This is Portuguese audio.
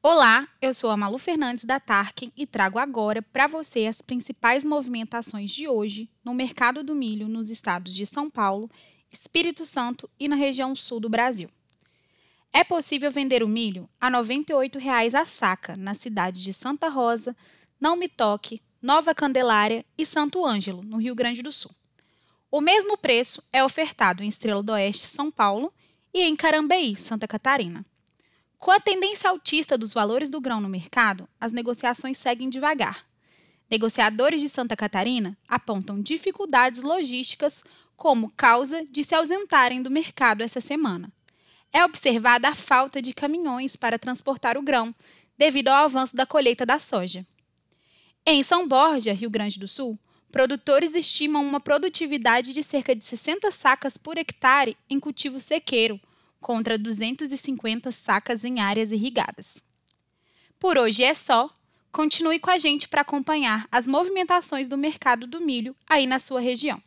Olá, eu sou a Malu Fernandes da Tarkin e trago agora para você as principais movimentações de hoje no mercado do milho nos estados de São Paulo, Espírito Santo e na região sul do Brasil. É possível vender o milho a R$ 98,00 a saca nas cidades de Santa Rosa, Não Me Toque, Nova Candelária e Santo Ângelo, no Rio Grande do Sul. O mesmo preço é ofertado em Estrela do Oeste, São Paulo, e em Carambeí, Santa Catarina. Com a tendência altista dos valores do grão no mercado, as negociações seguem devagar. Negociadores de Santa Catarina apontam dificuldades logísticas como causa de se ausentarem do mercado essa semana. É observada a falta de caminhões para transportar o grão, devido ao avanço da colheita da soja. Em São Borja, Rio Grande do Sul, produtores estimam uma produtividade de cerca de 60 sacas por hectare em cultivo sequeiro, contra 250 sacas em áreas irrigadas. Por hoje é só. Continue com a gente para acompanhar as movimentações do mercado do milho aí na sua região.